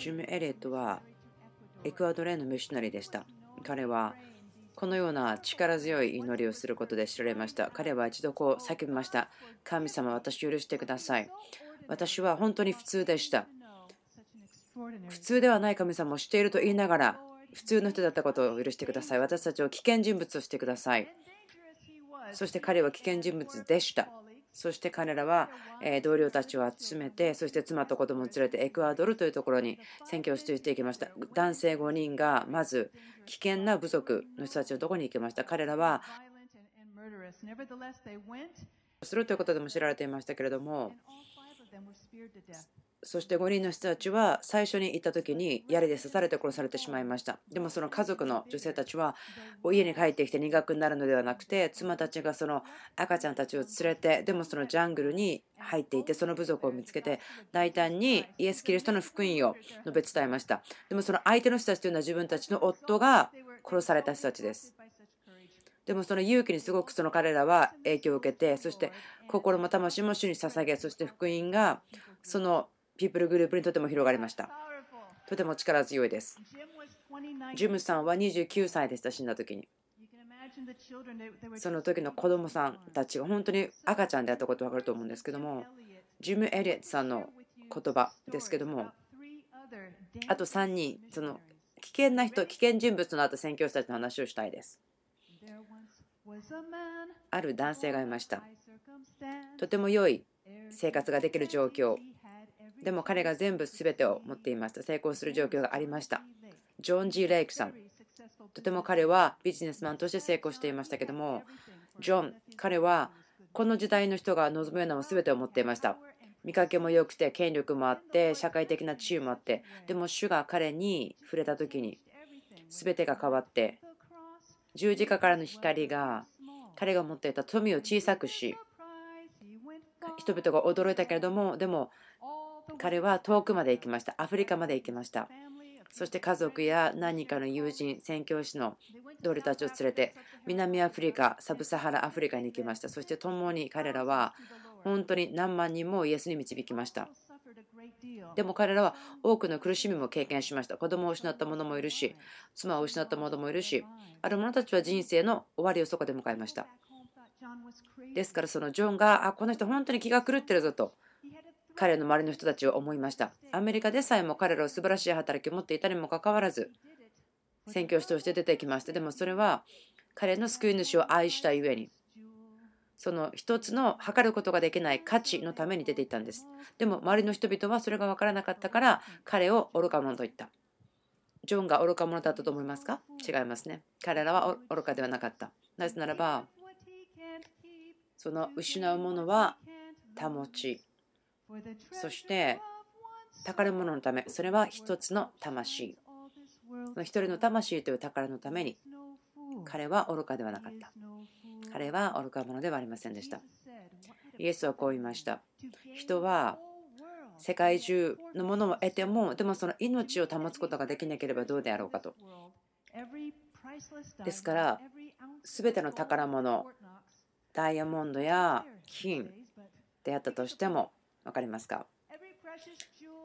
ジム・エレットはエクアドルへのミッショナリーでした。彼はこのような力強い祈りをすることで知られました。彼は一度こう叫びました。神様、私許してください。私は本当に普通でした。普通ではない神様をしていると言いながら、普通の人だったことを許してください。私たちを危険人物としてください。そして彼は危険人物でした。そして彼らは同僚たちを集めて、そして妻と子供を連れてエクアドルというところに選挙を出していきました。男性5人がまず危険な部族の人たちのところに行きました。彼らはするということでも知られていましたけれども、そして5人の人たちは最初に行った時に槍で刺されて殺されてしまいました。でもその家族の女性たちは家に帰ってきて苦くなるのではなくて妻たちがその赤ちゃんたちを連れてでもそのジャングルに入っていてその部族を見つけて大胆にイエス・キリストの福音を述べ伝えました。でもその相手の人たちというのは自分たちの夫が殺された人たちです。でもその勇気にすごくその彼らは影響を受けてそして心も魂も主に捧げそして福音がそのピープルグループにとても広がりました。とても力強いです。ジムさんは29歳でした、死んだ時に。その時の子供さんたちが本当に赤ちゃんであったこと分かると思うんですけども、ジム・エリエットさんの言葉ですけども、あと3人、その危険な人、危険人物となった宣教師たちの話をしたいです。ある男性がいました。とても良い生活ができる状況、でも彼が全部全てを持っていました。成功する状況がありました。ジョン・ジー・レイクさん。とても彼はビジネスマンとして成功していましたけども、ジョン、彼はこの時代の人が望むようなも全てを持っていました。見かけも良くて、権力もあって、社会的な地位もあって、でも主が彼に触れた時に、全てが変わって、十字架からの光が彼が持っていた富を小さくし、人々が驚いたけれども、でも彼は遠くまで行きました。アフリカまで行きました。そして家族や何かの友人、宣教師の同僚たちを連れて南アフリカ、サブサハラアフリカに行きました。そして共に彼らは本当に何万人もイエスに導きました。でも彼らは多くの苦しみも経験しました。子供を失った者もいるし、妻を失った者もいるし、ある者たちは人生の終わりをそこで迎えました。ですからそのジョンが、あ、この人本当に気が狂ってるぞと。彼の周りの人たちは思いました。アメリカでさえも彼らは素晴らしい働きを持っていたにもかかわらず、宣教師として出てきました。でもそれは彼の救い主を愛したゆえに、その一つの測ることができない価値のために出ていったんです。でも周りの人々はそれが分からなかったから彼を愚か者と言った。ジョンが愚か者だったと思いますか？違いますね。彼らは愚かではなかった。なぜならば、その失うものは保ち、そして宝物のためそれは一つの魂。一人の魂という宝のために彼は愚かではなかった。彼は愚か者ではありませんでした。イエスはこう言いました人は世界中のものを得てもでもその命を保つことができなければどうであろうかと。ですから全ての宝物ダイヤモンドや金であったとしても分かりますか？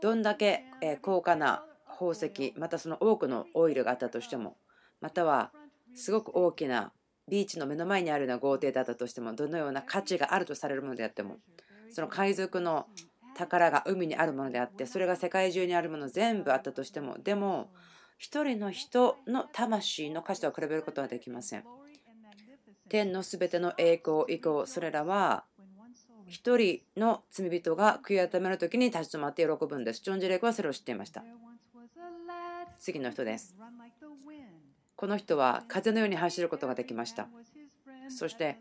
どんだけ高価な宝石またその多くのオイルがあったとしてもまたはすごく大きなビーチの目の前にあるような豪邸だったとしてもどのような価値があるとされるものであってもその海賊の宝が海にあるものであってそれが世界中にあるもの全部あったとしてもでも一人の人の魂の価値とは比べることはできません。天のすべての栄光以降それらは一人の罪人が悔い改める時に立ち止まって喜ぶんです。ジョン・ジェレクはそれを知っていました。次の人です。この人は風のように走ることができました。そして、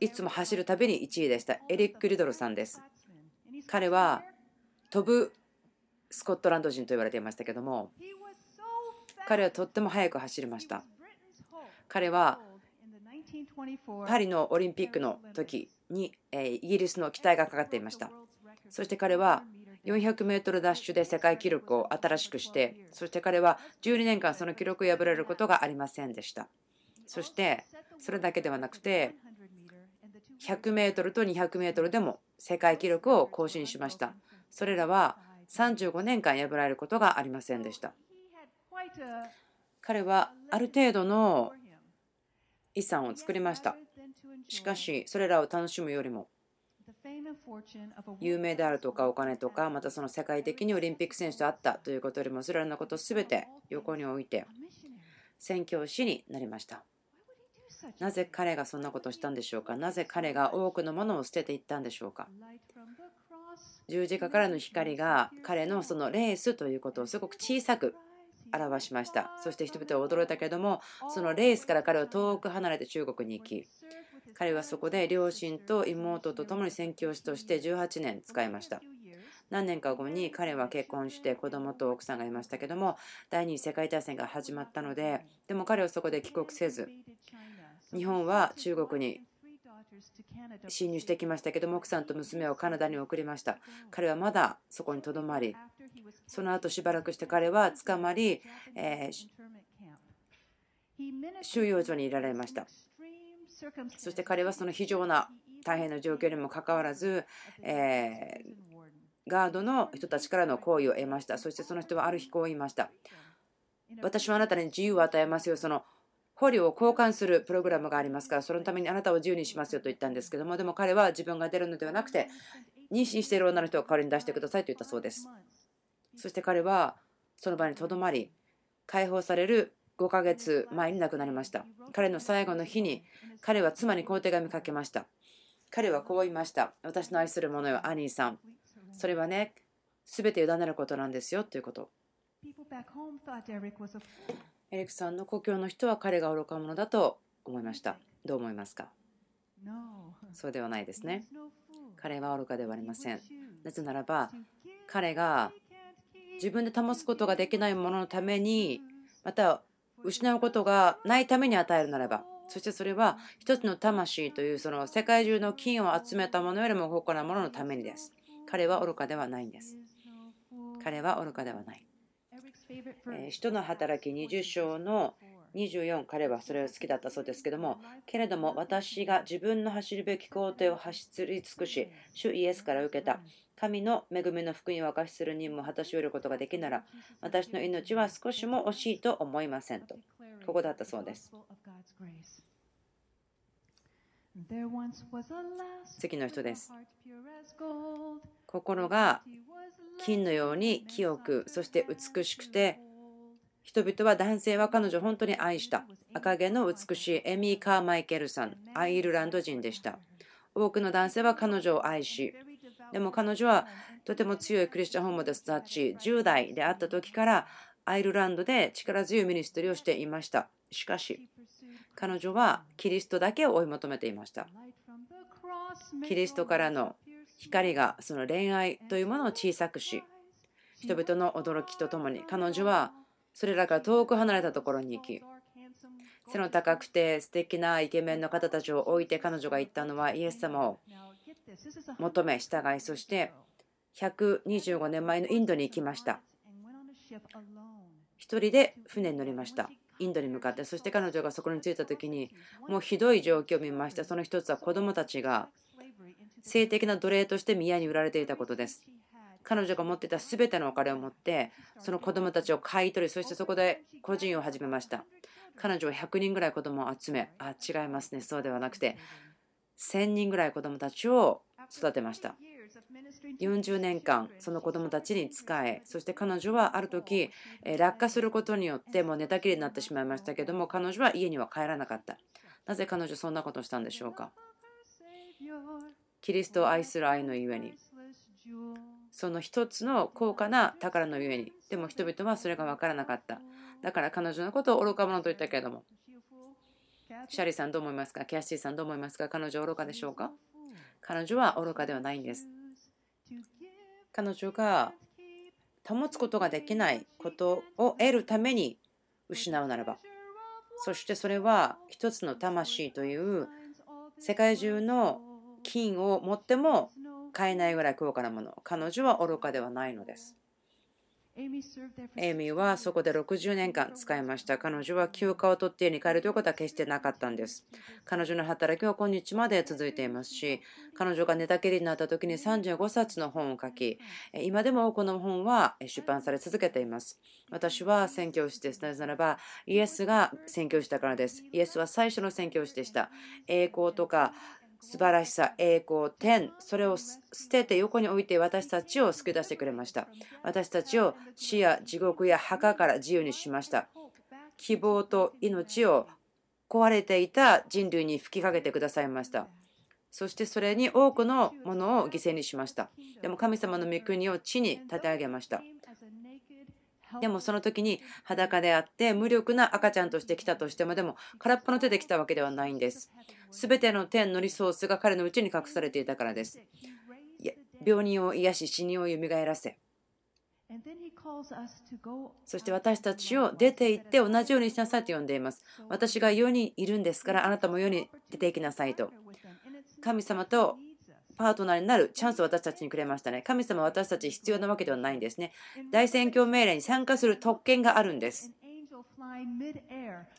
いつも走るたびに1位でした。エリック・リドルさんです。彼は飛ぶスコットランド人と言われていましたけども、彼はとっても速く走りました。彼はパリのオリンピックの時にイギリスの期待がかかっていました。そして彼は 400m ダッシュで世界記録を新しくしてそして彼は12年間その記録を破られることがありませんでした。そしてそれだけではなくて 100m と 200m でも世界記録を更新しました。それらは35年間破られることがありませんでした。彼はある程度の遺産を作りました。しかしそれらを楽しむよりも有名であるとかお金とかまたその世界的にオリンピック選手と会ったということよりもそれらのことを全て横に置いて宣教師になりました。なぜ彼がそんなことをしたんでしょうか？なぜ彼が多くのものを捨てていったんでしょうか？十字架からの光が彼のそのレースということをすごく小さく表しました。そして人々は驚いたけれどもそのレースから彼は遠く離れて中国に行き彼はそこで両親と妹と共に宣教師として18年使いました。何年か後に彼は結婚して子供と奥さんがいましたけども第二次世界大戦が始まったのででも彼はそこで帰国せず日本は中国に侵入してきましたけども奥さんと娘をカナダに送りました。彼はまだそこにとどまりその後しばらくして彼は捕まり、え収容所にいられました。そして彼はその非常な大変な状況にもかかわらず、えガードの人たちからの好意を得ました。そしてその人はある日こう言いました。私はあなたに自由を与えますよ。その捕虜を交換するプログラムがありますからそのためにあなたを自由にしますよと言ったんですけどもでも彼は自分が出るのではなくて妊娠している女の人を代わりに出してくださいと言ったそうです。そして彼はその場にとどまり解放される5ヶ月前に亡くなりました。彼の最後の日に彼は妻にこう手紙かけました。彼はこう言いました。私の愛する者よアニーさん。それはね全て委ねることなんですよということエリックさんの故郷の人は彼が愚か者だと思いました。どう思いますか？そうではないですね。彼は愚かではありません。なぜならば、彼が自分で保つことができないもののために、また失うことがないために与えるならば、そしてそれは一つの魂というその世界中の金を集めたものよりも高価なもののためにです。彼は愚かではないんです。彼は愚かではない。使徒の働き20章の24彼はそれを好きだったそうですけどもけれども私が自分の走るべき工程を走り尽くし主イエスから受けた神の恵みの福音を明かしする任務を果たし終えることができなら私の命は少しも惜しいと思いませんと。ここだったそうです次の人です。心が金のように清くそして美しくて人々は男性は彼女を本当に愛した赤毛の美しいエミー・カーマイケルさんアイルランド人でした。多くの男性は彼女を愛しでも彼女はとても強いクリスチャンホームで育ち10代であった時からアイルランドで力強いミニストリーをしていました。しかし彼女はキリストだけを追い求めていました。キリストからの光がその恋愛というものを小さくし人々の驚きとともに彼女はそれらから遠く離れたところに行き背の高くて素敵なイケメンの方たちを置いて彼女が言ったのはイエス様を求め従いそして125年前のインドに行きました。一人で船に乗りました。インドに向かってそして彼女がそこに着いた時にもうひどい状況を見ました。その一つは子供たちが性的な奴隷として宮に売られていたことです。彼女が持っていた全てのお金を持ってその子供たちを買い取りそしてそこで個人を始めました。彼女は100人ぐらい子供を集めあ違いますね。そうではなくて1000人ぐらい子供たちを育てました40年間その子供たちに仕えそして彼女はある時落下することによってもう寝たきりになってしまいましたけども彼女は家には帰らなかった。なぜ彼女そんなことをしたんでしょうか？キリストを愛する愛のゆえに。その一つの高価な宝のゆえに。でも人々はそれが分からなかった。だから彼女のことを愚か者と言ったけれども。シャリさんどう思いますか？キャッシーさんどう思いますか？彼女愚かでしょうか？彼女は愚かではないんです。彼女が保つことができないことを得るために失うならばそしてそれは一つの魂という世界中の金を持っても買えないぐらい高価なもの。彼女は愚かではないのです。エイミーはそこで60年間使いました。彼女は休暇を取って家に帰るということは決してなかったんです。彼女の働きは今日まで続いていますし、彼女が寝たきりになった時に35冊の本を書き、今でも多くの本は出版され続けています。私は宣教師です。なぜならば、イエスが宣教したからです。イエスは最初の宣教師でした。栄光とか素晴らしさ、栄光、天、それを捨てて横に置いて私たちを救い出してくれました。私たちを死や地獄や墓から自由にしました。希望と命を壊れていた人類に吹きかけてくださいました。そしてそれに多くのものを犠牲にしました。でも神様の御国を地に立て上げました。でもその時に裸であって無力な赤ちゃんとして来たとしてもでも空っぽの手で来たわけではないんです。すべての天のリソースが彼のうちに隠されていたからです。病人を癒し死人をよみがえらせそして私たちを出て行って同じようにしなさいと呼んでいます。私が世にいるんですからあなたも世に出て行きなさいと。神様とパートナーになるチャンスを私たちにくれましたね。神様は私たち必要なわけではないんですね。大宣教命令に参加する特権があるんです。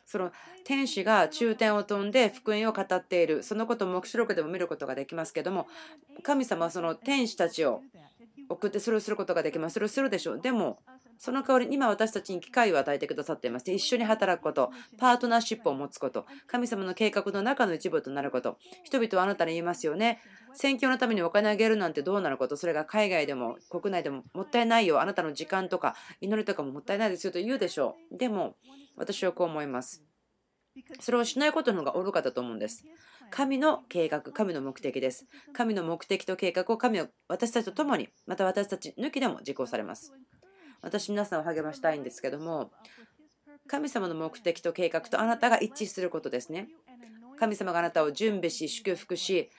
その天使が中天を飛んで福音を語っているそのことを黙示録でも見ることができますけども神様はその天使たちを送ってそれをすることができますそれをするでしょうでもその代わりに今私たちに機会を与えてくださっています。一緒に働くこと、パートナーシップを持つこと、神様の計画の中の一部となること。人々はあなたに言いますよね。選挙のためにお金あげるなんてどうなることそれが海外でも国内でももったいないよ。あなたの時間とか祈りとかももったいないですよと言うでしょう。でも私はこう思います。それをしないことの方が愚かだと思うんです。神の計画、神の目的です。神の目的と計画を神は私たちと共に、また私たち抜きでも実行されます。私皆さんを励ましたいんですけども神様の目的と計画とあなたが一致することですね。神様があなたを準備し祝福し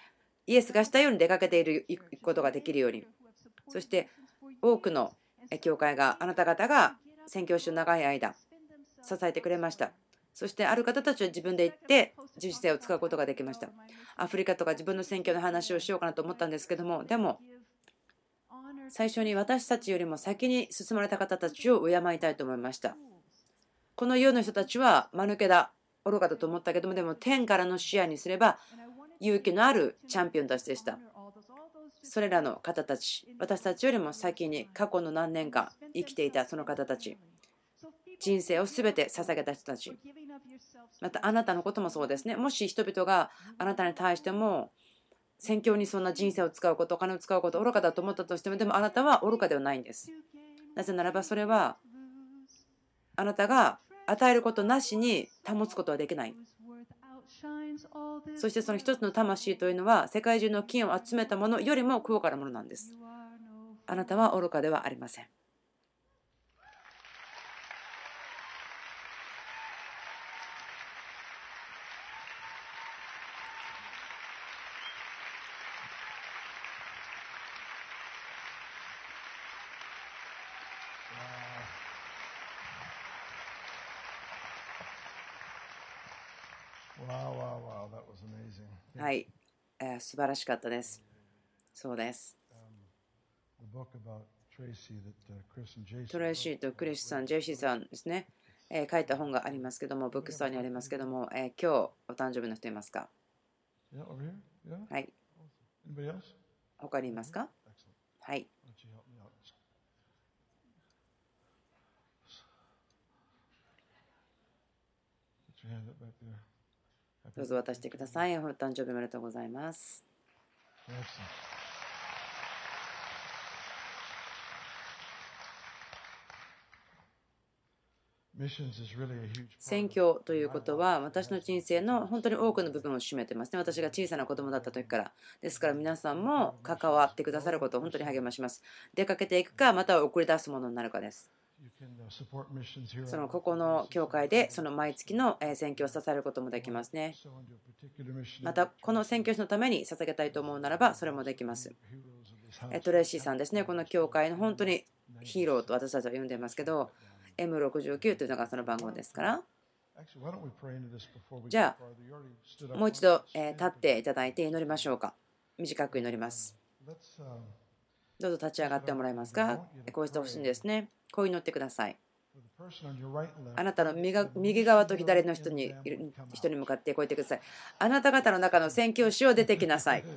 イエスがしたように出かけていることができるように。そして多くの教会があなた方が宣教師を長い間支えてくれました。そしてある方たちは自分で行って自主性を使うことができました。アフリカとか自分の選挙の話をしようかなと思ったんですけどもでも最初に私たちよりも先に進まれた方たちを敬いたいと思いました。この世の人たちは間抜けだ愚かだと思ったけどもでも天からの視野にすれば勇気のあるチャンピオンたちでした。それらの方たち私たちよりも先に過去の何年間生きていたその方たち。人生を全て捧げた人たち。またあなたのこともそうですね。もし人々があなたに対しても宣教にそんな人生を使うこと、お金を使うこと、愚かだと思ったとしても、でもあなたは愚かではないんです。なぜならばそれは、あなたが与えることなしに保つことはできない。そしてその一つの魂というのは、世界中の金を集めたものよりも高価なものなんです。あなたは愚かではありません。はい、えー、素晴らしかったです。そうです。トレイシーとクリスさん、ジェシーさんですね、えー、書いた本がありますけども、ブックストアにありますけども、えー、今日お誕生日の人いますか？はい。他にいますか？はい。どうぞ渡してください。お誕生日おめでとうございます。宣教ということは私の人生の本当に多くの部分を占めてますね。私が小さな子供だった時から。ですから皆さんも関わってくださることを本当に励まします。出かけていくか、または送り出すものになるかです。そのここの教会でその毎月の選挙を支えることもできますね。またこの選挙師のために捧げたいと思うならばそれもできます。トレーシーさんですね、この教会の本当にヒーローと私たちは呼んでますけど、M69 というのがその番号ですから。じゃあ、もう一度立っていただいて祈りましょうか。短く祈ります。どうぞ立ち上がってもらえますか？こうしてほしいんですね。こう祈ってください。あなたの右側と左の人に人に向かってこう言ってください。あなた方の中の宣教師を出てきなさい。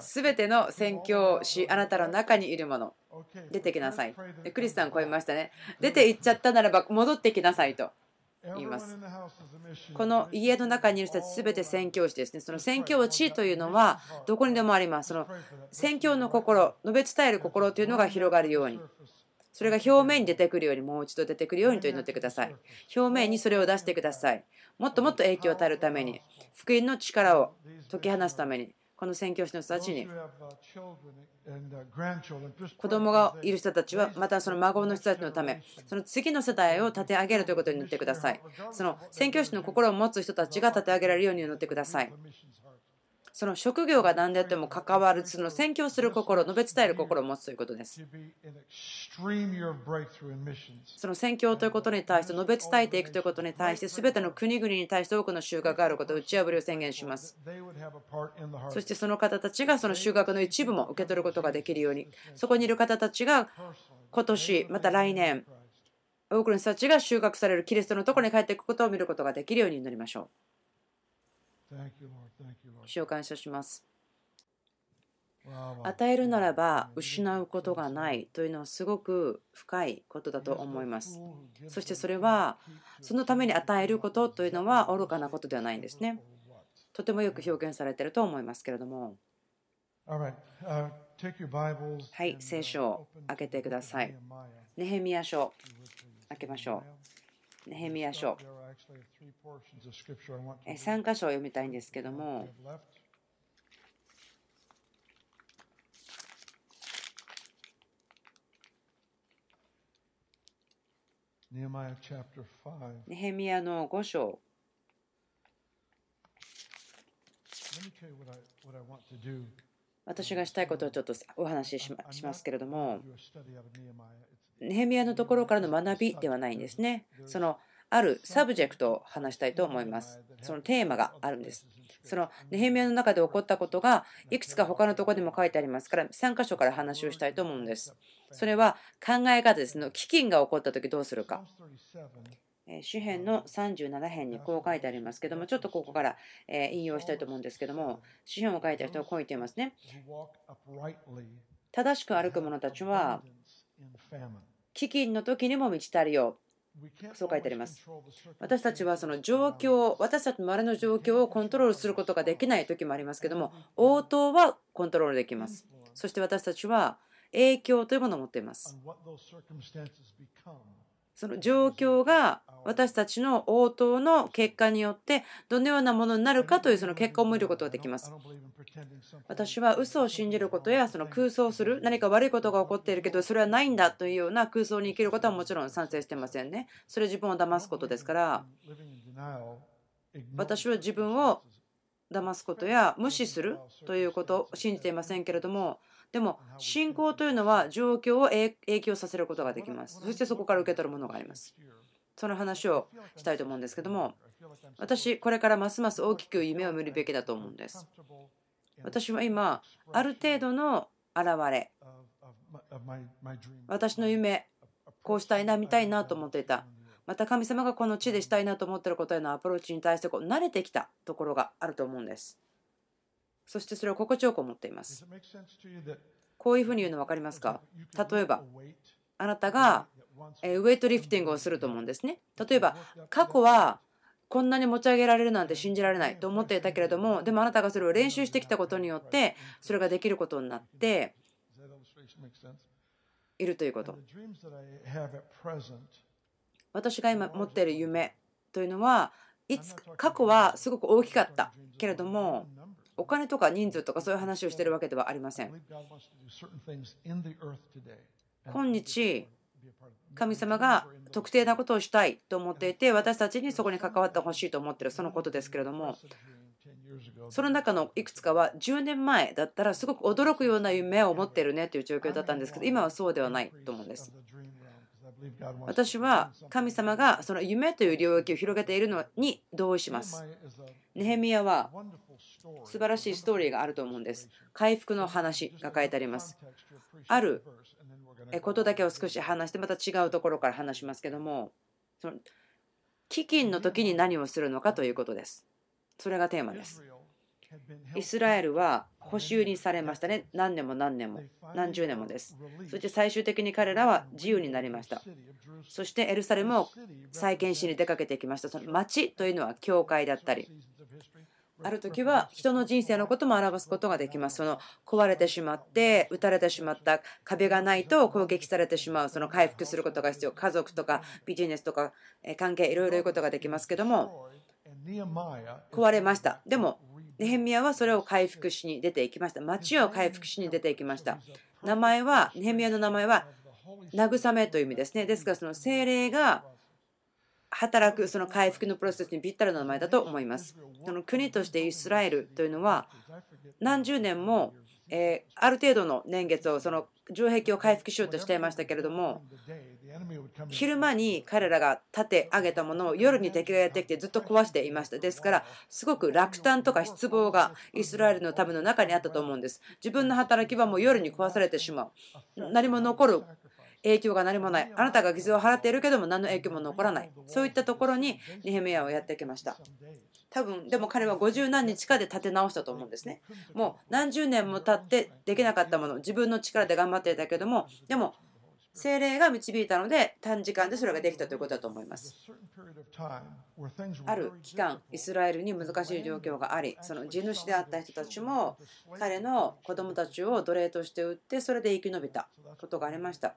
すべての宣教師、あなたの中にいるもの、出てきなさい。クリスさん、こう言いましたね。出て行っちゃったならば戻ってきなさいと。言います。この家の中にいる人たち全て宣教師ですね。その宣教地というのはどこにでもあります。その宣教の心、述べ伝える心というのが広がるように。それが表面に出てくるように、もう一度出てくるようにと祈ってください。表面にそれを出してください。もっともっと影響を与えるために、福音の力を解き放つために、この宣教師の人たちに。子供がいる人たちはまたその孫の人たちのためその次の世代を立て上げるということに祈ってください。その宣教師の心を持つ人たちが立て上げられるように祈ってくださいその職業が何であっても関わるその宣教する心述べ伝える心を持つということです。その宣教ということに対して述べ伝えていくということに対して全ての国々に対して多くの収穫があることを打ち破りを宣言します。そしてその方たちがその収穫の一部も受け取ることができるように。そこにいる方たちが今年また来年多くの人たちが収穫されるキリストのところに帰っていくことを見ることができるように祈りましょう。主を感謝します。与えるならば失うことがないというのはすごく深いことだと思います。そしてそれはそのために与えることというのは愚かなことではないんですね。とてもよく表現されていると思いますけれども。はい、聖書を開けてください。ネヘミヤ書、開けましょう。ネヘミヤ書。3箇所を読みたいんですけども、ネヘミヤの5章。私がしたいことをちょっとお話ししますけれども、ネヘミヤのところからの学びではないんですね。そのあるサブジェクトを話したいと思います。そのテーマがあるんです。そのネヘミヤの中で起こったことがいくつか他のところでも書いてありますから3箇所から話をしたいと思うんです。それは考え方ですの飢饉が起こった時どうするか。詩編の37編にこう書いてありますけどもちょっとここから引用したいと思うんですけども詩編を書いた人はこう言っていますね。正しく歩く者たちは飢饉の時にも満ち足りよう。そう書いてあります。私たちはその状況、私たちの周りの状況をコントロールすることができない時もありますけども、応答はコントロールできます。そして私たちは影響というものを持っています。その状況が私たちの応答の結果によってどのようなものになるかというその結果を見ることができます。私は嘘を信じることやその空想する何か悪いことが起こっているけどそれはないんだというような空想に生きることはもちろん賛成してませんね。それ自分を騙すことですから私は自分を騙すことや無視するということを信じていませんけれどもでも信仰というのは状況を影響させることができます。そしてそこから受け取るものがあります。その話をしたいと思うんですけども私これからますます大きく夢を見るべきだと思うんです。私は今ある程度の現れ私の夢こうしたいな見たいなと思っていたまた神様がこの地でしたいなと思っていることへのアプローチに対してこう慣れてきたところがあると思うんですそしてそれを心地よく思っています。こういうふうに言うの分かりますか？例えば、あなたがウェイトリフティングをすると思うんですね。例えば、過去はこんなに持ち上げられるなんて信じられないと思っていたけれども、でもあなたがそれを練習してきたことによって、それができることになっているということ。私が今持っている夢というのはいつ過去はすごく大きかったけれどもお金とか人数とかそういう話をしているわけではありません。今日神様が特定なことをしたいと思っていて私たちにそこに関わってほしいと思っているそのことですけれどもその中のいくつかは10年前だったらすごく驚くような夢を持っているねという状況だったんですけど今はそうではないと思うんです。私は神様がその夢という領域を広げているのに同意します。ネヘミヤは素晴らしいストーリーがあると思うんです。回復の話が書いてあります。あることだけを少し話してまた違うところから話しますけどもその飢饉の時に何をするのかということです。それがテーマです。イスラエルは補修にされましたね。何年も何年も、何十年もです。そして最終的に彼らは自由になりました。そしてエルサレムを再建しに出かけていきました。その町というのは教会だったり、ある時は人の人生のことも表すことができます。その壊れてしまって、撃たれてしまった壁がないと攻撃されてしまう、その回復することが必要。家族とかビジネスとか関係、いろいろ言うことができますけども、壊れました。でも、ネヘミヤはそれを回復しに出ていきました。町を回復しに出ていきました。名前は、ネヘミヤの名前は、慰めという意味ですね。ですから、その精霊が働くその回復のプロセスにぴったりな名前だと思います。その国としてイスラエルというのは何十年もえある程度の年月をその城壁を回復しようとしていましたけれども昼間に彼らが立て上げたものを夜に敵がやってきてずっと壊していました。ですからすごく落胆とか失望がイスラエルの民の中にあったと思うんです。自分の働きはもう夜に壊されてしまう。何も残る影響が何もない。あなたが犠牲を払っているけども何の影響も残らない。そういったところにネヘメヤをやってきました。多分でも彼は50何日かで立て直したと思うんですね。もう何十年も経ってできなかったもの、自分の力で頑張っていたけども、でも精霊が導いたので短時間でそれができたということだと思います。ある期間、イスラエルに難しい状況があり、その地主であった人たちも彼の子供たちを奴隷として売って、それで生き延びたことがありました。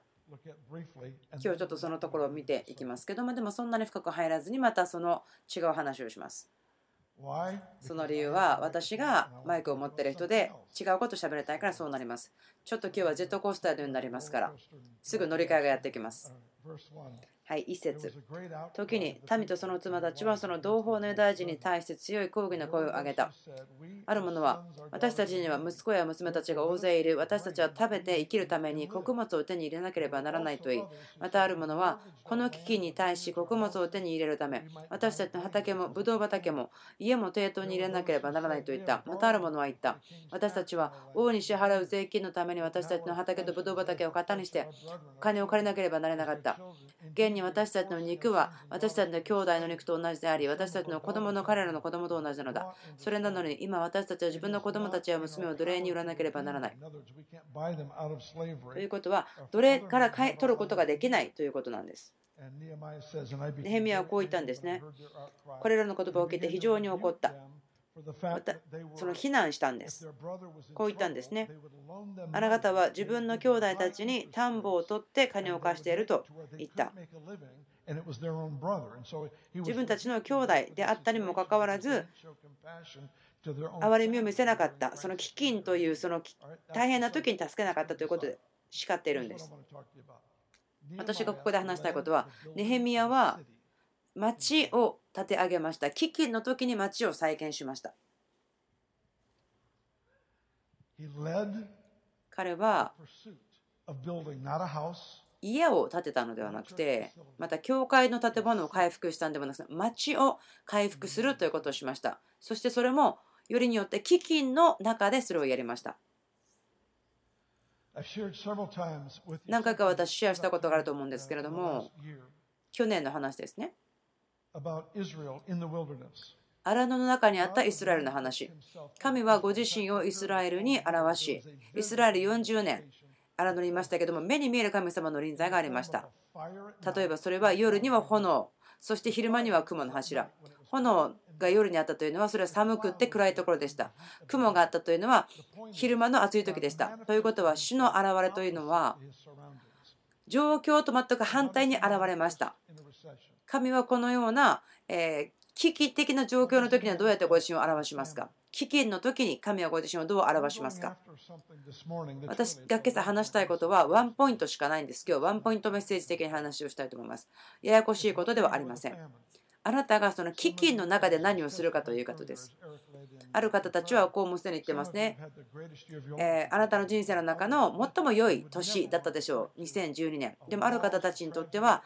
今日ちょっとそのところを見ていきますけどもでもそんなに深く入らずにまたその違う話をします。その理由は私がマイクを持ってる人で違うこと喋りたいからそうなります。ちょっと今日はジェットコースターのようになりますからすぐ乗り換えがやってきます。はい、一節。時に民とその妻たちはその同胞のユダヤ人に対して強い抗議の声を上げた。ある者は、私たちには息子や娘たちが大勢いる。私たちは食べて生きるために穀物を手に入れなければならないといい。またある者は、この危機に対し穀物を手に入れるため、私たちの畑もブドウ畑も家も抵当に入れなければならないと言った。またある者は言った。私たちは王に支払う税金のために私たちの畑とブドウ畑を型にして金を借りなければならなかった。現にに私たちの肉は私たちの兄弟の肉と同じであり、私たちの子供の彼らの子供と同じなのだ。それなのに今私たちは自分の子供たちや娘を奴隷に売らなければならない。ということは、奴隷から取ることができないということなんです。ネヘミヤはこう言ったんですね。これらの言葉を聞いて非常に怒った。またその非難したんです。こう言ったんですね。あなた方は自分の兄弟たちに田んぼを取って金を貸していると言った。自分たちの兄弟であったにもかかわらず、憐れみを見せなかった、その飢饉というその大変な時に助けなかったということで叱っているんです。私がここで話したいことは、ネヘミヤは町を建て上げました。飢饉の時に町を再建しました。彼は家を建てたのではなくて、また教会の建物を回復したんではなくて、町を回復するということをしました。そしてそれもよりによって飢饉の中でそれをやりました。何回か私シェアしたことがあると思うんですけれども、去年の話ですね。荒野の中にあったイスラエルの話。神はご自身をイスラエルに表し、イスラエル40年、荒野にいましたけども、目に見える神様の臨在がありました。例えばそれは夜には炎、そして昼間には雲の柱。炎が夜にあったというのは、それは寒くって暗いところでした。雲があったというのは、昼間の暑い時でした。ということは、主の現れというのは、状況と全く反対に現れました。神はこのような、え危機的な状況の時にはどうやってご自身を表しますか？危機の時に神はご自身をどう表しますか？私が今朝話したいことはワンポイントしかないんです。今日ワンポイントメッセージ的に話をしたいと思います。ややこしいことではありません。あなたがその飢饉の中で何をするかということです。ある方たちはこうもすでに言ってますね。えー、あなたの人生の中の最も良い年だったでしょう。2012年。でもある方たちにとっては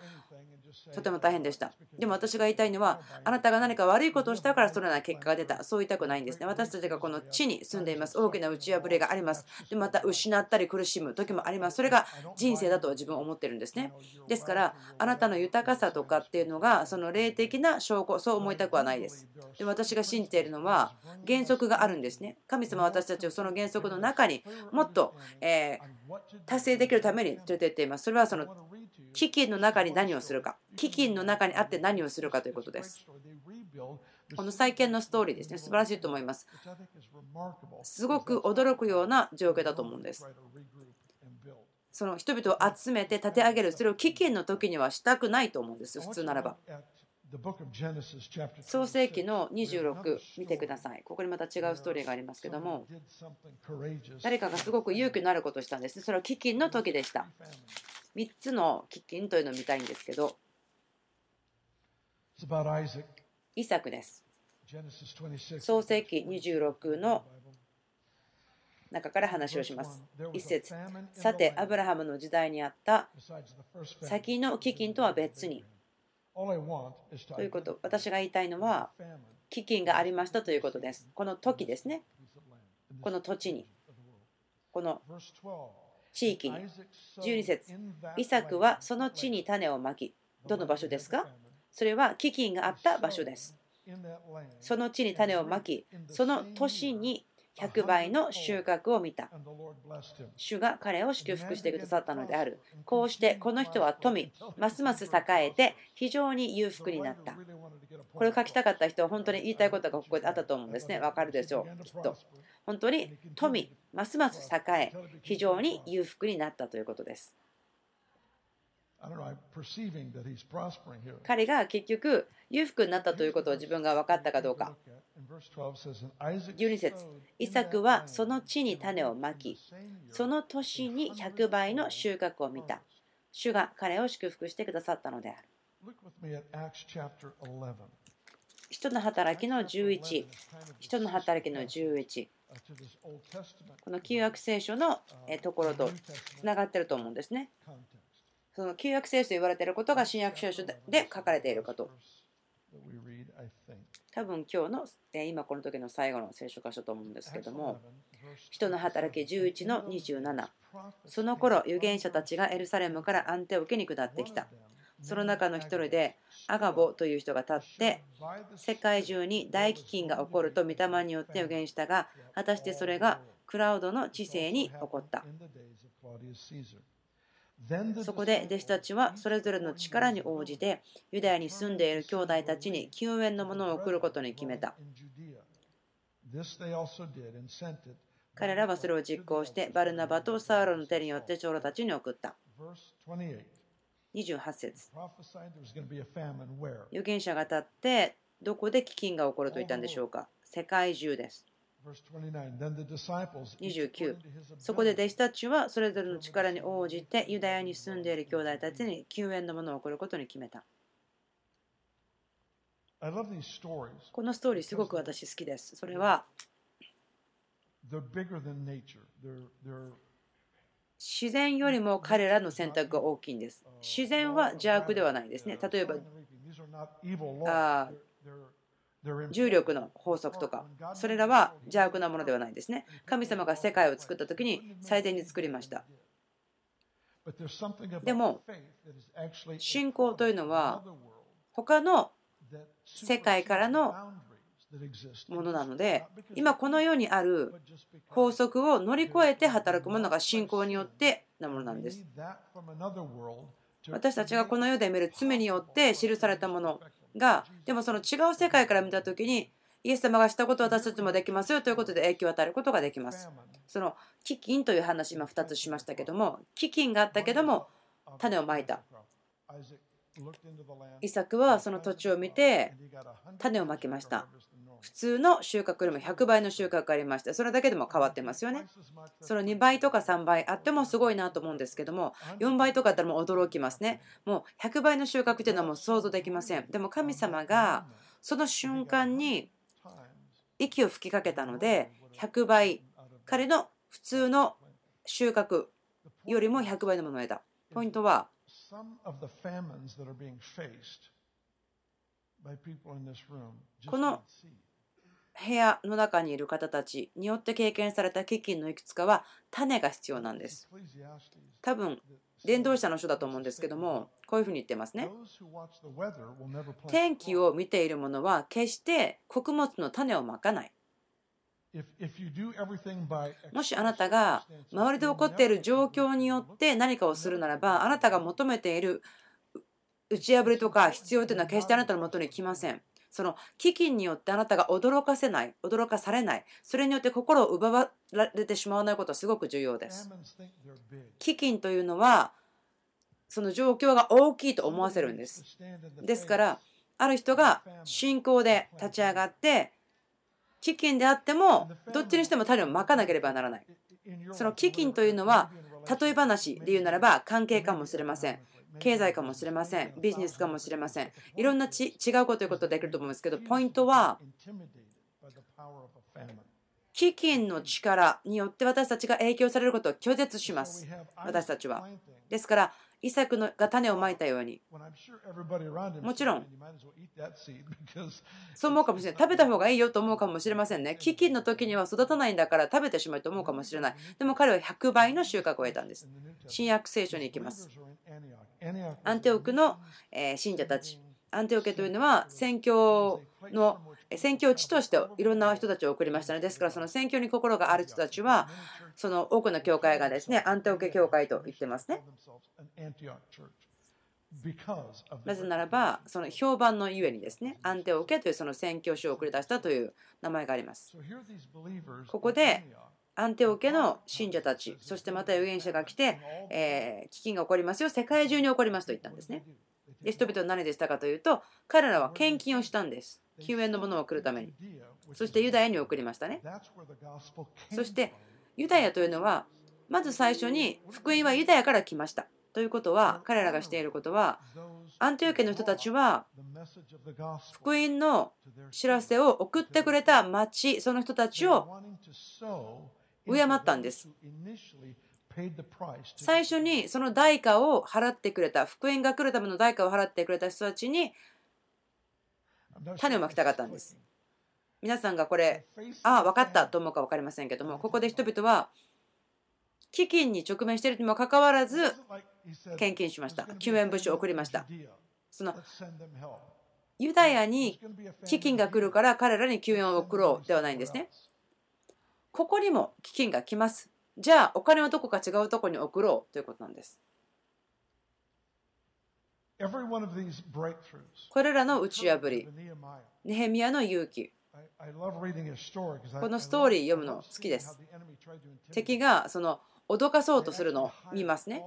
とても大変でした。でも私が言いたいのはあなたが何か悪いことをしたからそのような結果が出た。そう言いたくないんですね。私たちがこの地に住んでいます。大きな打ち破りがあります。でまた失ったり苦しむ時もあります。それが人生だと自分は思ってるんですね。ですからあなたの豊かさとかっていうのがその霊的な証拠そう思いたくはないです。で私が信じているのは原則があるんですね。神様は私たちをその原則の中にもっと、え達成できるために連れてっています。それはその基金の中に何をするか。基金の中にあって何をするかということです。この再建のストーリーですね。素晴らしいと思います。すごく驚くような状況だと思うんです。その人々を集めて立て上げるそれを基金の時にはしたくないと思うんです普通ならば。創世記の26見てください。ここにまた違うストーリーがありますけども、誰かがすごく勇気のあることをしたんです。それは飢饉の時でした。3つの飢饉というのを見たいんですけど、イサクです。創世記26の中から話をします。一節さて、アブラハムの時代にあった先の飢饉とは別に、ということ、私が言いたいのは、飢饉がありましたということです。この時ですね。この土地に、この地域に。12節イサクはその地に種をまき、どの場所ですか？それは飢饉があった場所です。その地に種をまき、その年に100倍の収穫を見た。主が彼を祝福してくださったのである。こうしてこの人は富、ますます栄えて非常に裕福になった。これを書きたかった人は本当に言いたいことがここであったと思うんですね。わかるでしょう、きっと。本当に富、ますます栄え、非常に裕福になったということです。彼が結局裕福になったということを自分が分かったかどうか。12節イサクはその地に種をまき、その年に100倍の収穫を見た。主が彼を祝福してくださったのである。人の働きの11、人の働きの11。この旧約聖書のところとつながってると思うんですね。その旧約聖書と言われていることが新約聖書で書かれていること。多分今日の今この時の最後の聖書箇所と思うんですけども人の働き11の27その頃預言者たちがエルサレムからアンテオケに下ってきた。その中の一人でアガボという人が立って世界中に大飢饉が起こると御霊によって預言したが果たしてそれがクラウドの知性に起こったそこで弟子たちはそれぞれの力に応じてユダヤに住んでいる兄弟たちに救援のものを送ることに決めた。彼らはそれを実行してバルナバとサウロの手によって長老たちに送った。28節預言者が立ってどこで飢饉が起こると言ったんでしょうか世界中です。29そこで弟子たちはそれぞれの力に応じてユダヤに住んでいる兄弟たちに救援のものを送ることに決めた。このストーリーすごく私好きです。それは自然よりも彼らの選択が大きいんです。自然は邪悪ではないですね。例えばあ重力の法則とかそれらは邪悪なものではないですね。神様が世界を作った時に最善に作りました。でも信仰というのは他の世界からのものなので今この世にある法則を乗り越えて働くものが信仰によってなものなんです。私たちがこの世で見る罪によって記されたものがでもその違う世界から見た時にイエス様がしたことを私たちもできますよということで影響を与えることができます。その飢饉という話今2つしましたけども飢饉があったけども種をまいた。イサクはその土地を見て種をまきました。普通の収穫よりも100倍の収穫がありましてそれだけでも変わってますよね。その2倍とか3倍あってもすごいなと思うんですけども4倍とかあったらもう驚きますね。もう100倍の収穫っていうのはもう想像できません。でも神様がその瞬間に息を吹きかけたので100倍彼の普通の収穫よりも100倍のものを得た。ポイントはこの部屋の中にいる方たちによって経験された飢饉のいくつかは種が必要なんです。多分伝道者の書だと思うんですけどもこういうふうに言ってますね。天気を見ている者は決して穀物の種をまかない。もしあなたが周りで起こっている状況によって何かをするならばあなたが求めている打ち破りとか必要というのは決してあなたのもとに来ません。その飢饉によってあなたが驚かせない、驚かされない、それによって心を奪われてしまわないことはすごく重要です。飢饉というのは、その状況が大きいと思わせるんです。ですから、ある人が信仰で立ち上がって、飢饉であっても、どっちにしても種をまかなければならない。その飢饉というのは、例え話で言うならば関係かもしれません。経済かもしれません。ビジネスかもしれません。いろんなち違うこということできると思うんですけど、ポイントは、飢饉の力によって私たちが影響されることを拒絶します。私たちは。ですから、イサクのが種をまいたように。もちろん。そう思うかもしれない。食べた方がいいよと思うかもしれませんね。飢饉の時には育たないんだから食べてしまうと思うかもしれない。でも彼は100倍の収穫を得たんです。新約聖書に行きます。アンテオクの信者たち。アンテオケというのは宣教の宣教地としていろんな人たちを送りましたね。ですからその宣教に心がある人たちはその多くの教会がですねアンテオケ教会と言ってますね。なぜならばその評判のゆえにですねアンテオケというその宣教師を送り出したという名前があります。ここでアンテオケの信者たちそしてまた預言者が来て、えー、飢饉が起こりますよ世界中に起こりますと言ったんですね。で人々は何でしたかというと彼らは献金をしたんです。救援のものを送るために。そしてユダヤに送りましたね。そしてユダヤというのはまず最初に福音はユダヤから来ました。ということは彼らがしていることはアンティオケの人たちは福音の知らせを送ってくれた町その人たちを敬った。んです最初にその代価を払ってくれた福音が来るための代価を払ってくれた人たちに種をまきたかったんです。皆さんがこれああ分かったと思うか分かりませんけどもここで人々は飢饉に直面しているにもかかわらず献金しました。救援物資を送りました。そのユダヤに飢饉が来るから彼らに救援を送ろうではないんですね。ここにも飢饉が来ます。じゃあお金をどこか違うところに送ろうということなんです。これらの打ち破り、ネヘミヤの勇気、このストーリー読むの好きです。敵がその脅かそうとするのを見ますね。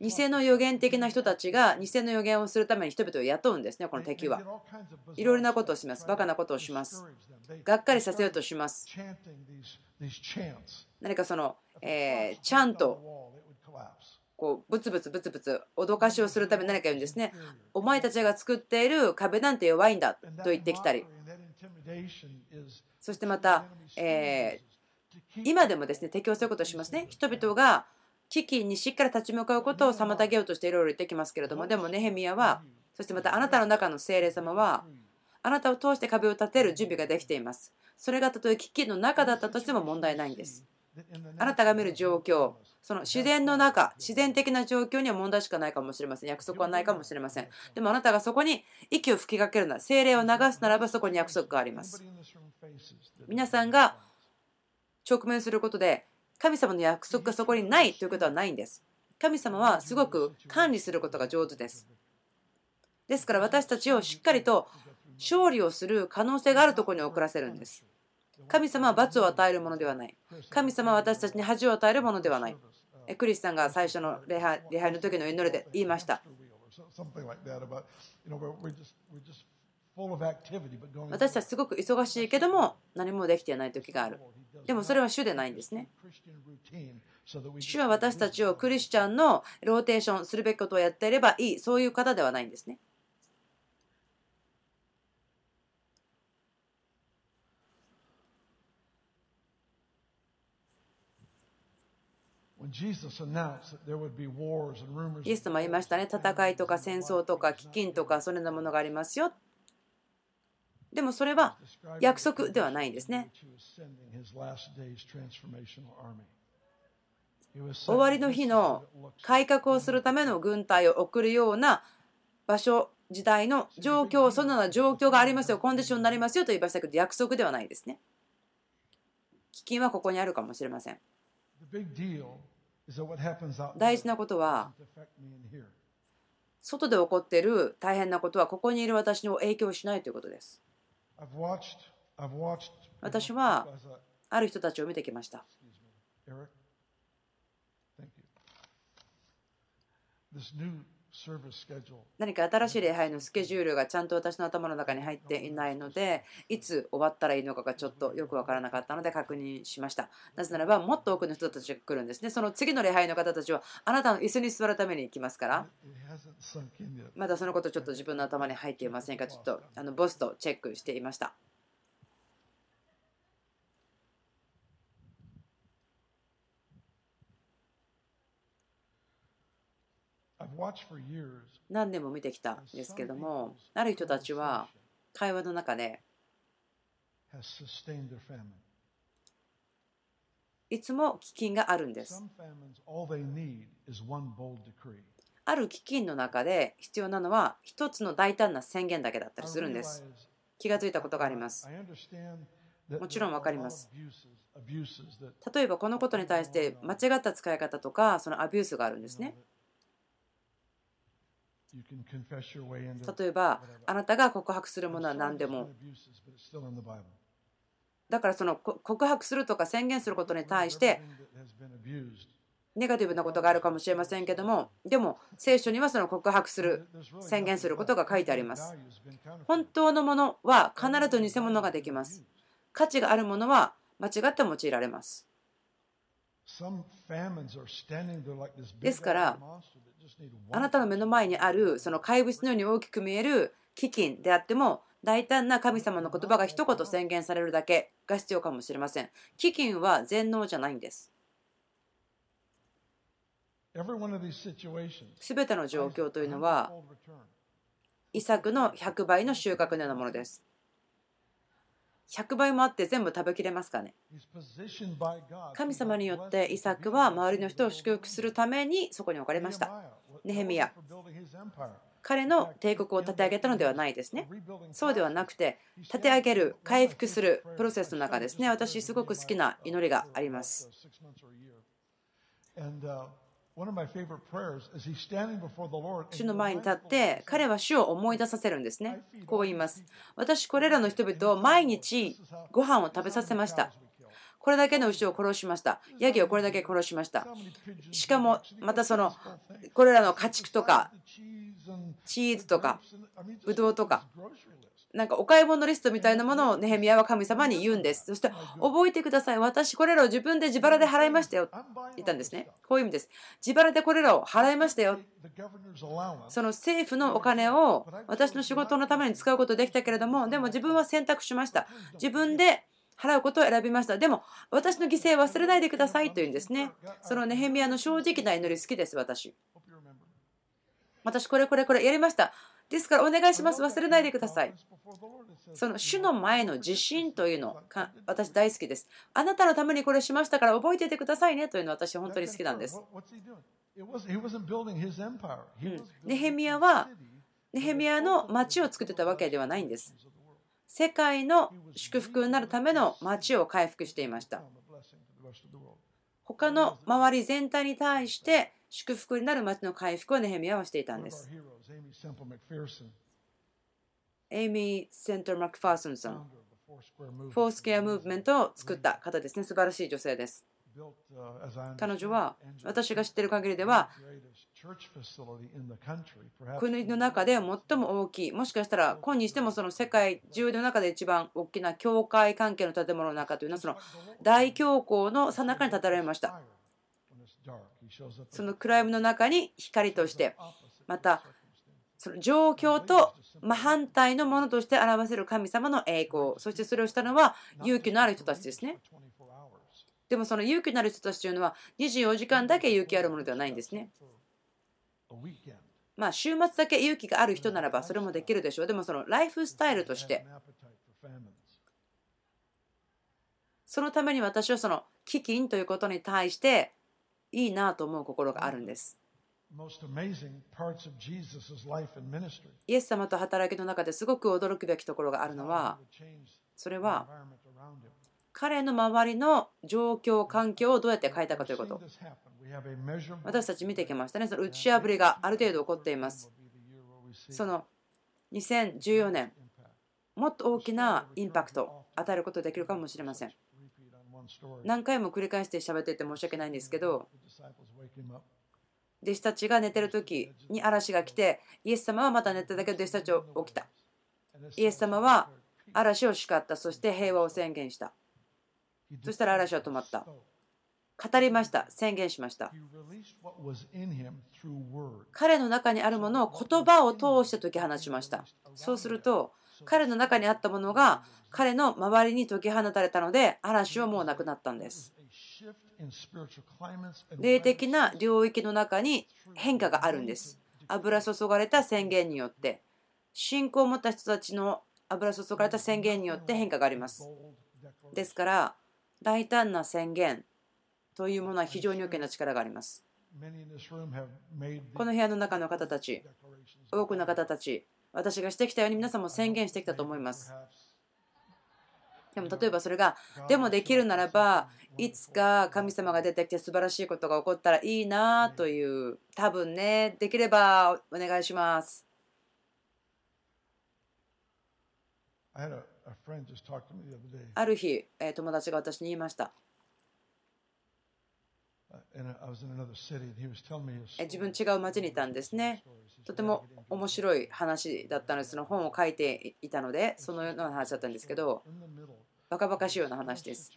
偽の予言的な人たちが偽の予言をするために人々を雇うんですね、この敵は。いろいろなことをします。バカなことをします。がっかりさせようとします。何かその、えー、ちゃんとこうブツブツブツブツ脅かしをするために何か言うんですね。お前たちが作っている壁なんて弱いんだと言ってきたり。そしてまた、えー、今でもですね適応することをしますね。人々が危機にしっかり立ち向かうことを妨げようとしていろいろ言ってきますけれども、でもネヘミヤは、そしてまたあなたの中の精霊様は、あなたを通して壁を立てる準備ができています。それがたとえ危機の中だったとしても問題ないんです。あなたが見る状況、その自然の中、自然的な状況には問題しかないかもしれません。約束はないかもしれません。でもあなたがそこに息を吹きかけるなら、精霊を流すならばそこに約束があります。皆さんが直面することで、神様の約束がそこにないということはないんです。神様はすごく管理することが上手です。ですから私たちをしっかりと勝利をする可能性があるところに送らせるんです。神様は罰を与えるものではない。神様は私たちに恥を与えるものではない。クリスさんが最初の礼拝礼拝の時の祈りで言いました。私たちすごく忙しいけども何もできていない時がある。でもそれは主でないんですね。主は私たちをクリスチャンのローテーションするべきことをやっていればいい、そういう方ではないんですね。イエス様言いましたね。戦いとか戦争とか飢饉とかそのようなものがありますよ。でもそれは約束ではないんですね。終わりの日の改革をするための軍隊を送るような場所時代の状況そのような状況がありますよ。コンディションになりますよと言いましたけど約束ではないですね。危機はここにあるかもしれません大事なことは外で起こっている大変なことはここにいる私に影響しないということです。私はある人たちを見てきました何か新しい礼拝のスケジュールがちゃんと私の頭の中に入っていないのでいつ終わったらいいのかがちょっとよく分からなかったので確認しました。なぜならばもっと多くの人たちが来るんですね。その次の礼拝の方たちはあなたの椅子に座るために来ますから。まだそのことちょっと自分の頭に入っていませんか。ちょっとあのボスとチェックしていました何年も見てきたんですけどもある人たちは会話の中でいつも飢饉があるんです。ある飢饉の中で必要なのは一つの大胆な宣言だけだったりするんです。気がついたことがあります。もちろん分かります。例えばこのことに対して間違った使い方とかそのアビュースがあるんですね例えばあなたが告白するものは何でも。だからその告白するとか宣言することに対してネガティブなことがあるかもしれませんけどもでも聖書にはその告白する宣言することが書いてあります。本当のものは必ず偽物ができます。価値があるものは間違って用いられます。ですからあなたの目の前にあるその怪物のように大きく見える飢饉であっても大胆な神様の言葉が一言宣言されるだけが必要かもしれません。飢饉は全能じゃないんです。すべての状況というのは遺作の100倍の収穫のようなものです100倍もあって全部食べきれますかね？神様によってイサクは周りの人を祝福するためにそこに置かれました。ネヘミヤ彼の帝国を立て上げたのではないですね。そうではなくて立て上げる回復するプロセスの中ですね。私すごく好きな祈りがあります主の前に立って彼は主を思い出させるんですね。こう言います。私これらの人々を毎日ご飯を食べさせました。これだけの牛を殺しました。ヤギをこれだけ殺しました。しかもまたそのこれらの家畜とかチーズとかブドウとかなんかお買い物リストみたいなものをネヘミヤは神様に言うんです。そして、覚えてください。私、これらを自分で自腹で払いましたよ。言ったんですね。こういう意味です。自腹でこれらを払いましたよ。その政府のお金を私の仕事のために使うことできたけれども、でも自分は選択しました。自分で払うことを選びました。でも、私の犠牲忘れないでくださいというんですね。そのネヘミヤの正直な祈り好きです、私。私、これこれこれやりました。ですからお願いします。忘れないでください。その主の前の自信というの私大好きです。あなたのためにこれしましたから覚えていてくださいねというの私本当に好きなんです。ネヘミヤはネヘミヤの町を作ってたわけではないんです。世界の祝福になるための町を回復していました。他の周り全体に対して祝福になる町の回復をネヘミヤはしていたんです。エイミー・セントル・マクファーソンさん、フォースケア・ムーブメントを作った方ですね、素晴らしい女性です。彼女は私が知っている限りでは国の中で最も大きいもしかしたら今にしてもその世界中の中で一番大きな教会関係の建物の中というのはその大教皇のさなかに建てられました。その暗闇の中に光としてまたその状況と真反対のものとして表せる神様の栄光そしてそれをしたのは勇気のある人たちですねでもその勇気のある人たちというのは24時間だけ勇気あるものではないんですね。まあ週末だけ勇気がある人ならばそれもできるでしょう。でもそのライフスタイルとしてそのために私はその飢饉ということに対していいなと思う心があるんです。イエス様と働きの中ですごく驚くべきところがあるのはそれは彼の周りの状況環境をどうやって変えたかということ。私たち見てきましたね。その打ち破りがある程度起こっています。その2014年もっと大きなインパクトを与えることができるかもしれません。何回も繰り返して喋っていて申し訳ないんですけど弟子たちが寝てる時に嵐が来てイエス様はまた寝てたけど弟子たちを起きた。イエス様は嵐を叱った。そして平和を宣言した。そしたら嵐は止まった。語りました。宣言しました。彼の中にあるものを言葉を通して解き放ちました。そうすると彼の中にあったものが彼の周りに解き放たれたので嵐はもうなくなったんです。霊的な領域の中に変化があるんです。油注がれた宣言によって、信仰を持った人たちの油注がれた宣言によって変化があります。ですから、大胆な宣言というものは非常に大きな力があります。この部屋の中の方たち、多くの方たち、私がしてきたように皆さんも宣言してきたと思います。でも例えばそれが、でもできるならば、いつか神様が出てきて素晴らしいことが起こったらいいなという、多分ね、できればお願いします。ある日、友達が私に言いました。自分違う町にいたんですね。とても面白い話だったので、その本を書いていたので、そのような話だったんですけど、バカバカしいような話です。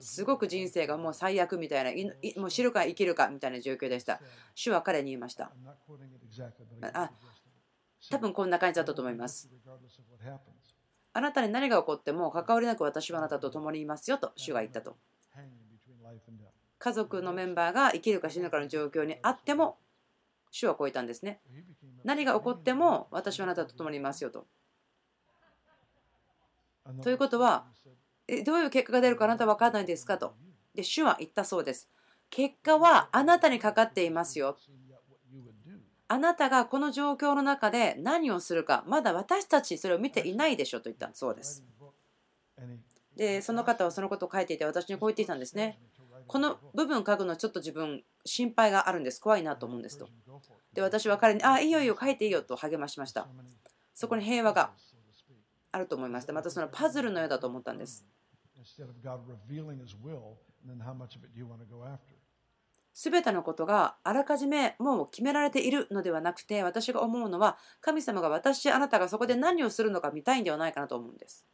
すごく人生がもう最悪みたいな、もう知るか生きるかみたいな状況でした。主は彼に言いました。あ多分こんな感じだったと思います。あなたに何が起こっても関わりなく私はあなたと共にいますよと主が言ったと。家族のメンバーが生きるか死ぬかの状況にあっても主は超えたんですね。何が起こっても私はあなたと共にいますよと。ということは、どういう結果が出るかあなたは分からないですかと。で、主は言ったそうです。結果はあなたにかかっていますよ。あなたがこの状況の中で何をするか、まだ私たちそれを見ていないでしょと言ったそうです。で、その方はそのことを書いていて、私にこう言っていたんですね。この部分書くのちょっと自分心配があるんです。怖いなと思うんですと。で、私は彼に、あ、いいよいいよ、書いていいよと励ましました。そこに平和があると思いました。またそのパズルのようだと思ったんです。すべてのことがあらかじめもう決められているのではなくて私が思うのは神様が私あなたがそこで何をするのか見たいんではないかなと思うんです。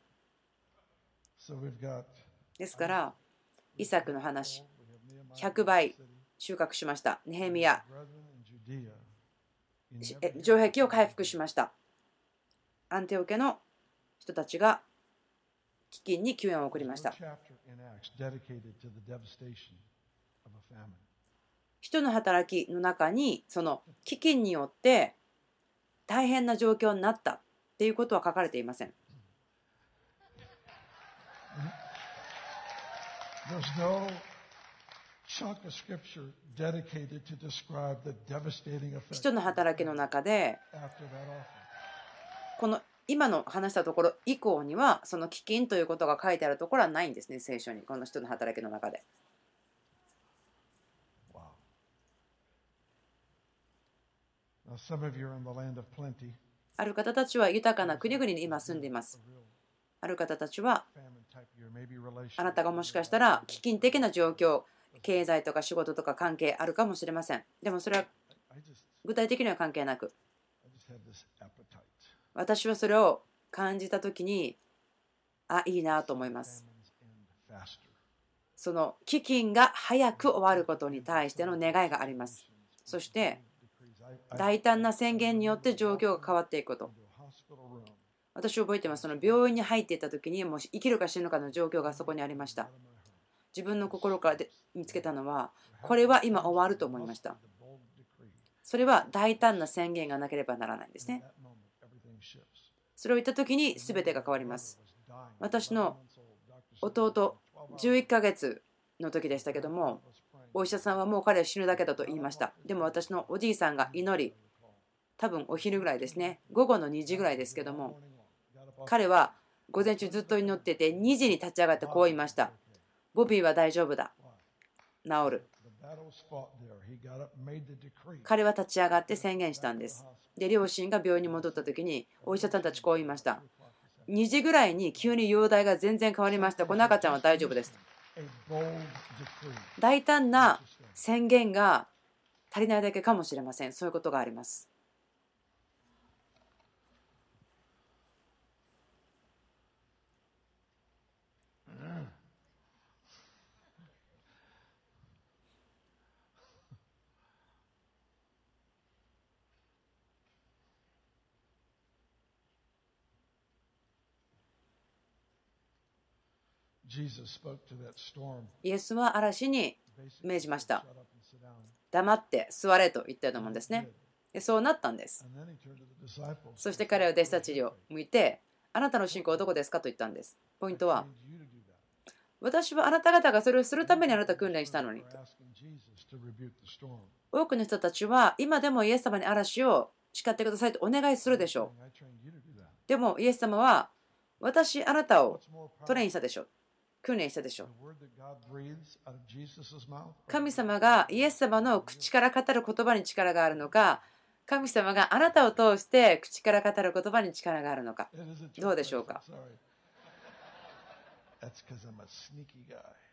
ですからイサクの話100倍収穫しました。ネヘミヤ城壁を回復しました。アンテオ家の人たちが飢饉に救援を送りました。人の働きの中にその飢饉によって大変な状況になったっていうことは書かれていません。人の働きの中でこの今の話したところ以降にはその飢饉ということが書いてあるところはないんですね聖書にこの人の働きの中で。ある方たちは豊かな国々に今住んでいます。ある方たちはあなたがもしかしたら飢饉的な状況経済とか仕事とか関係あるかもしれません。でもそれは具体的には関係なく。私はそれを感じた時にあいいなと思います。その飢饉が早く終わることに対しての願いがあります。そして大胆な宣言によって状況が変わっていくこと私覚えてます。その病院に入っていた時にもう生きるか死ぬかの状況がそこにありました。自分の心からで見つけたのはこれは今終わると思いました。それは大胆な宣言がなければならないんですね。それを言った時に全てが変わります。私の弟11ヶ月の時でしたけどもお医者さんはもう彼は死ぬだけだと言いました。でも私のおじいさんが祈り多分お昼ぐらいですね。午後の2時ぐらいですけども彼は午前中ずっと祈ってて2時に立ち上がってこう言いました。ボビーは大丈夫だ。治る。彼は立ち上がって宣言したんです。で両親が病院に戻った時にお医者さんたちこう言いました。2時ぐらいに急に容体が全然変わりました。この赤ちゃんは大丈夫です。大胆な宣言が足りないだけかもしれません。そういうことがありますイエスは嵐に命じました。黙って座れと言ったと思うんですね。そうなったんです。そして彼は弟子たちを向いて、あなたの信仰はどこですか？と言ったんです。ポイントは、私はあなた方がそれをするためにあなた訓練したのにと。多くの人たちは今でもイエス様に嵐を叱ってくださいとお願いするでしょう。でもイエス様は私あなたをトレインしたでしょう。訓練したでしょう。神様がイエス様の口から語る言葉に力があるのか、神様があなたを通して口から語る言葉に力があるのか、どうでしょうか？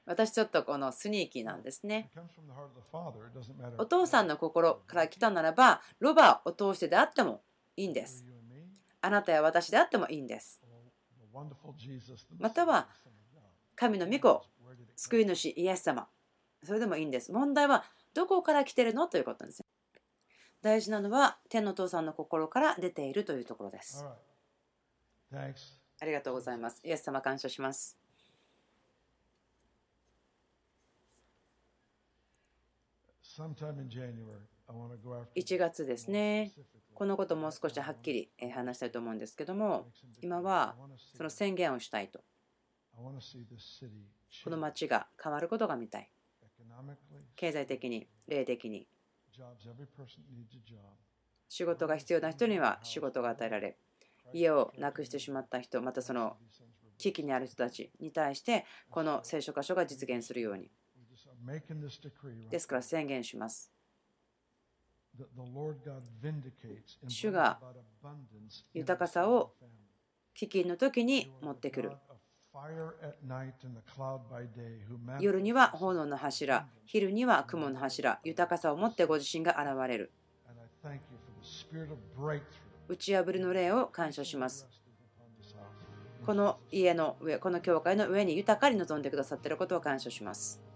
私ちょっとこのスニーキーなんですね。お父さんの心から来たならば、ロバを通してであってもいいんです。あなたや私であってもいいんです。または神の御子、救い主イエス様。それでもいいんです。問題はどこから来てるの？ということです。大事なのは天の父さんの心から出ているというところです。ありがとうございます。イエス様感謝します。1月ですね。このこともう少しはっきり話したいと思うんですけども、今はその宣言をしたいとこの町が変わることが見たい。経済的に、霊的に。仕事が必要な人には仕事が与えられ、家をなくしてしまった人、またその地域にある人たちに対して、この聖書箇所が実現するように。ですから宣言します。主が豊かさを飢饉の時に持ってくる。夜には炎の柱、昼には雲の柱、豊かさを持ってご自身が現れる。打ち破りの霊を感謝します。この家の上、この教会の上に豊かに望んでくださっていることを感謝します。